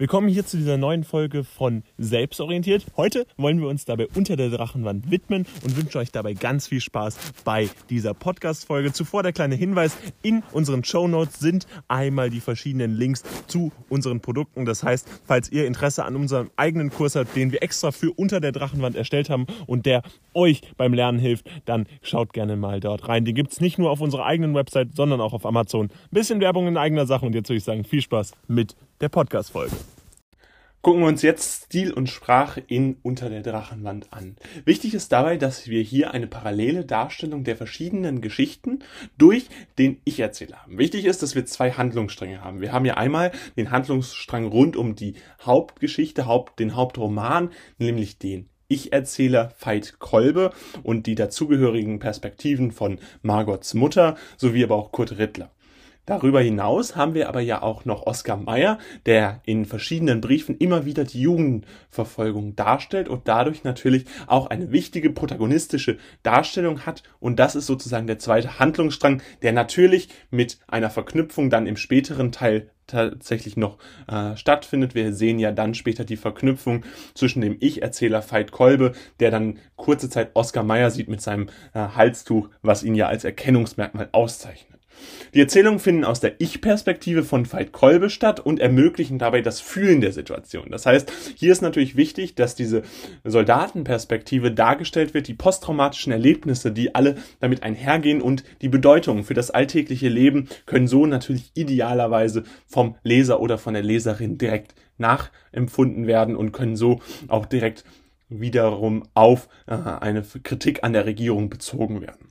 Willkommen hier zu dieser neuen Folge von Selbstorientiert. Heute wollen wir uns dabei unter der Drachenwand widmen und wünschen euch dabei ganz viel Spaß bei dieser Podcast-Folge. Zuvor der kleine Hinweis, in unseren Show Notes sind einmal die verschiedenen Links zu unseren Produkten. Das heißt, falls ihr Interesse an unserem eigenen Kurs habt, den wir extra für unter der Drachenwand erstellt haben und der euch beim Lernen hilft, dann schaut gerne mal dort rein. Den gibt es nicht nur auf unserer eigenen Website, sondern auch auf Amazon. Ein bisschen Werbung in eigener Sache und jetzt würde ich sagen, viel Spaß mit der Podcast-Folge. Gucken wir uns jetzt Stil und Sprache in Unter der Drachenwand an. Wichtig ist dabei, dass wir hier eine parallele Darstellung der verschiedenen Geschichten durch den Ich-Erzähler haben. Wichtig ist, dass wir zwei Handlungsstränge haben. Wir haben ja einmal den Handlungsstrang rund um die Hauptgeschichte, Haupt, den Hauptroman, nämlich den ich-Erzähler Veit Kolbe und die dazugehörigen Perspektiven von Margots Mutter sowie aber auch Kurt Rittler. Darüber hinaus haben wir aber ja auch noch Oskar Mayer, der in verschiedenen Briefen immer wieder die Jugendverfolgung darstellt und dadurch natürlich auch eine wichtige protagonistische Darstellung hat. Und das ist sozusagen der zweite Handlungsstrang, der natürlich mit einer Verknüpfung dann im späteren Teil tatsächlich noch äh, stattfindet. Wir sehen ja dann später die Verknüpfung zwischen dem Ich-Erzähler Veit Kolbe, der dann kurze Zeit Oskar Mayer sieht mit seinem äh, Halstuch, was ihn ja als Erkennungsmerkmal auszeichnet. Die Erzählungen finden aus der Ich-Perspektive von Veit Kolbe statt und ermöglichen dabei das Fühlen der Situation. Das heißt, hier ist natürlich wichtig, dass diese Soldatenperspektive dargestellt wird, die posttraumatischen Erlebnisse, die alle damit einhergehen und die Bedeutungen für das alltägliche Leben können so natürlich idealerweise vom Leser oder von der Leserin direkt nachempfunden werden und können so auch direkt wiederum auf äh, eine Kritik an der Regierung bezogen werden.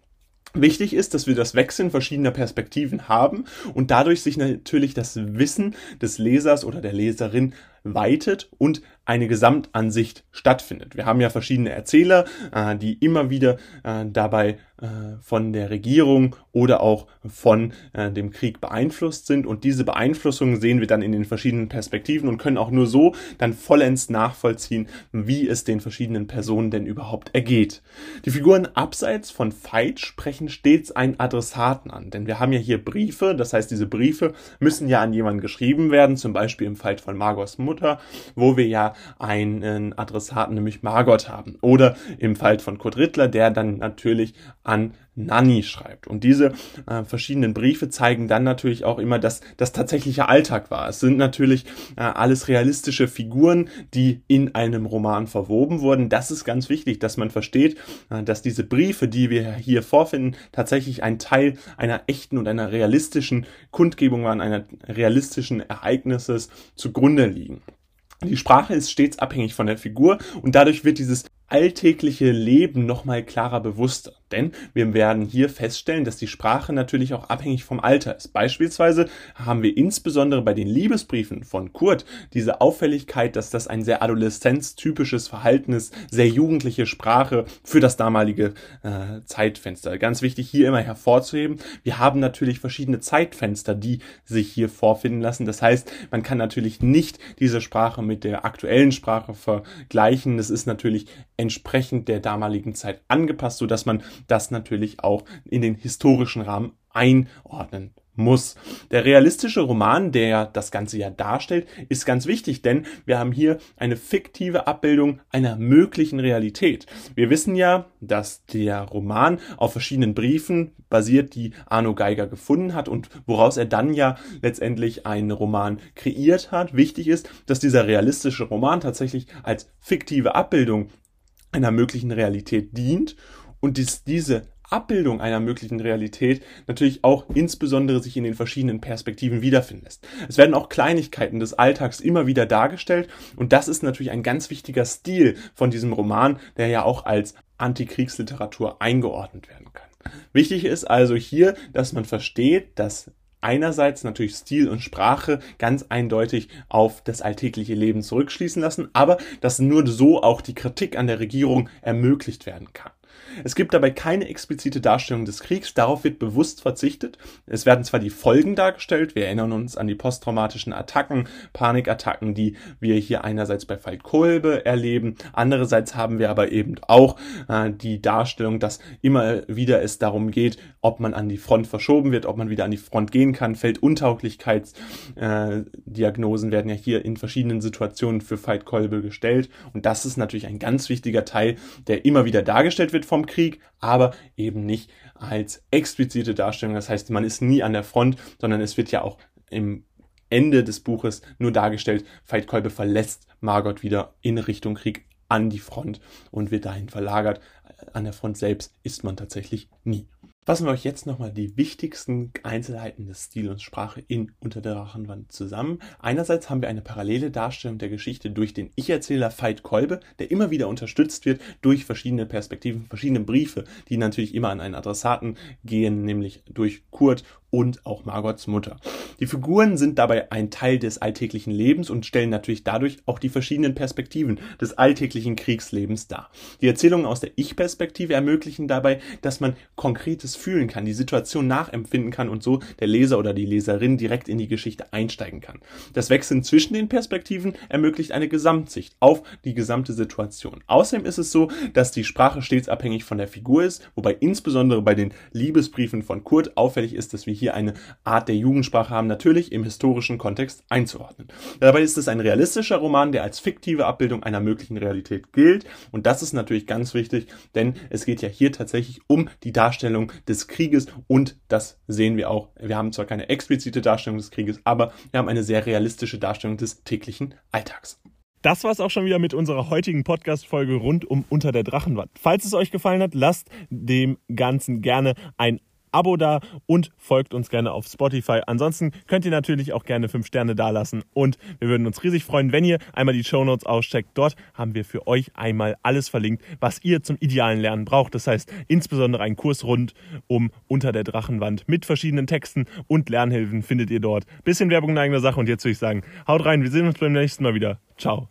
Wichtig ist, dass wir das Wechseln verschiedener Perspektiven haben und dadurch sich natürlich das Wissen des Lesers oder der Leserin weitet und eine Gesamtansicht stattfindet. Wir haben ja verschiedene Erzähler, äh, die immer wieder äh, dabei äh, von der Regierung oder auch von dem Krieg beeinflusst sind und diese Beeinflussung sehen wir dann in den verschiedenen Perspektiven und können auch nur so dann vollends nachvollziehen, wie es den verschiedenen Personen denn überhaupt ergeht. Die Figuren abseits von Veit sprechen stets einen Adressaten an, denn wir haben ja hier Briefe, das heißt diese Briefe müssen ja an jemanden geschrieben werden, zum Beispiel im Fall von Margos Mutter, wo wir ja einen Adressaten, nämlich Margot haben. Oder im Fall von Kurt Rittler, der dann natürlich an Nanny schreibt. Und diese äh, verschiedenen Briefe zeigen dann natürlich auch immer, dass das tatsächliche Alltag war. Es sind natürlich äh, alles realistische Figuren, die in einem Roman verwoben wurden. Das ist ganz wichtig, dass man versteht, äh, dass diese Briefe, die wir hier vorfinden, tatsächlich ein Teil einer echten und einer realistischen Kundgebung waren, einer realistischen Ereignisses zugrunde liegen. Die Sprache ist stets abhängig von der Figur und dadurch wird dieses alltägliche Leben nochmal klarer bewusster. Denn wir werden hier feststellen, dass die Sprache natürlich auch abhängig vom Alter ist. Beispielsweise haben wir insbesondere bei den Liebesbriefen von Kurt diese Auffälligkeit, dass das ein sehr adoleszenztypisches Verhalten ist, sehr jugendliche Sprache für das damalige äh, Zeitfenster. Ganz wichtig hier immer hervorzuheben, wir haben natürlich verschiedene Zeitfenster, die sich hier vorfinden lassen. Das heißt, man kann natürlich nicht diese Sprache mit der aktuellen Sprache vergleichen. Das ist natürlich entsprechend der damaligen Zeit angepasst, so dass man das natürlich auch in den historischen Rahmen einordnen muss. Der realistische Roman, der das Ganze ja darstellt, ist ganz wichtig, denn wir haben hier eine fiktive Abbildung einer möglichen Realität. Wir wissen ja, dass der Roman auf verschiedenen Briefen basiert, die Arno Geiger gefunden hat und woraus er dann ja letztendlich einen Roman kreiert hat. Wichtig ist, dass dieser realistische Roman tatsächlich als fiktive Abbildung einer möglichen Realität dient und dies, diese Abbildung einer möglichen Realität natürlich auch insbesondere sich in den verschiedenen Perspektiven wiederfinden lässt. Es werden auch Kleinigkeiten des Alltags immer wieder dargestellt und das ist natürlich ein ganz wichtiger Stil von diesem Roman, der ja auch als Antikriegsliteratur eingeordnet werden kann. Wichtig ist also hier, dass man versteht, dass einerseits natürlich Stil und Sprache ganz eindeutig auf das alltägliche Leben zurückschließen lassen, aber dass nur so auch die Kritik an der Regierung ermöglicht werden kann. Es gibt dabei keine explizite Darstellung des Kriegs, darauf wird bewusst verzichtet. Es werden zwar die Folgen dargestellt, wir erinnern uns an die posttraumatischen Attacken, Panikattacken, die wir hier einerseits bei Veit Kolbe erleben, andererseits haben wir aber eben auch äh, die Darstellung, dass immer wieder es darum geht, ob man an die Front verschoben wird, ob man wieder an die Front gehen kann. Felduntauglichkeitsdiagnosen äh, werden ja hier in verschiedenen Situationen für Veit Kolbe gestellt. Und das ist natürlich ein ganz wichtiger Teil, der immer wieder dargestellt wird vom Krieg, aber eben nicht als explizite Darstellung. Das heißt, man ist nie an der Front, sondern es wird ja auch im Ende des Buches nur dargestellt, Veit Kolbe verlässt Margot wieder in Richtung Krieg an die Front und wird dahin verlagert. An der Front selbst ist man tatsächlich nie. Fassen wir euch jetzt nochmal die wichtigsten Einzelheiten des Stil und Sprache in Unter der Drachenwand zusammen. Einerseits haben wir eine parallele Darstellung der Geschichte durch den Ich-Erzähler Veit Kolbe, der immer wieder unterstützt wird durch verschiedene Perspektiven, verschiedene Briefe, die natürlich immer an einen Adressaten gehen, nämlich durch Kurt und auch Margots Mutter. Die Figuren sind dabei ein Teil des alltäglichen Lebens und stellen natürlich dadurch auch die verschiedenen Perspektiven des alltäglichen Kriegslebens dar. Die Erzählungen aus der Ich-Perspektive ermöglichen dabei, dass man konkretes fühlen kann, die Situation nachempfinden kann und so der Leser oder die Leserin direkt in die Geschichte einsteigen kann. Das Wechseln zwischen den Perspektiven ermöglicht eine Gesamtsicht auf die gesamte Situation. Außerdem ist es so, dass die Sprache stets abhängig von der Figur ist, wobei insbesondere bei den Liebesbriefen von Kurt auffällig ist, dass wir hier eine Art der Jugendsprache haben, natürlich im historischen Kontext einzuordnen. Dabei ist es ein realistischer Roman, der als fiktive Abbildung einer möglichen Realität gilt und das ist natürlich ganz wichtig, denn es geht ja hier tatsächlich um die Darstellung des Krieges und das sehen wir auch. Wir haben zwar keine explizite Darstellung des Krieges, aber wir haben eine sehr realistische Darstellung des täglichen Alltags. Das war es auch schon wieder mit unserer heutigen Podcast-Folge rund um Unter der Drachenwand. Falls es euch gefallen hat, lasst dem Ganzen gerne ein Abo da und folgt uns gerne auf Spotify. Ansonsten könnt ihr natürlich auch gerne 5 Sterne dalassen und wir würden uns riesig freuen, wenn ihr einmal die Show Notes auscheckt. Dort haben wir für euch einmal alles verlinkt, was ihr zum idealen Lernen braucht. Das heißt insbesondere einen Kurs rund um Unter der Drachenwand mit verschiedenen Texten und Lernhilfen findet ihr dort. Bisschen Werbung in eigener Sache und jetzt würde ich sagen, haut rein, wir sehen uns beim nächsten Mal wieder. Ciao.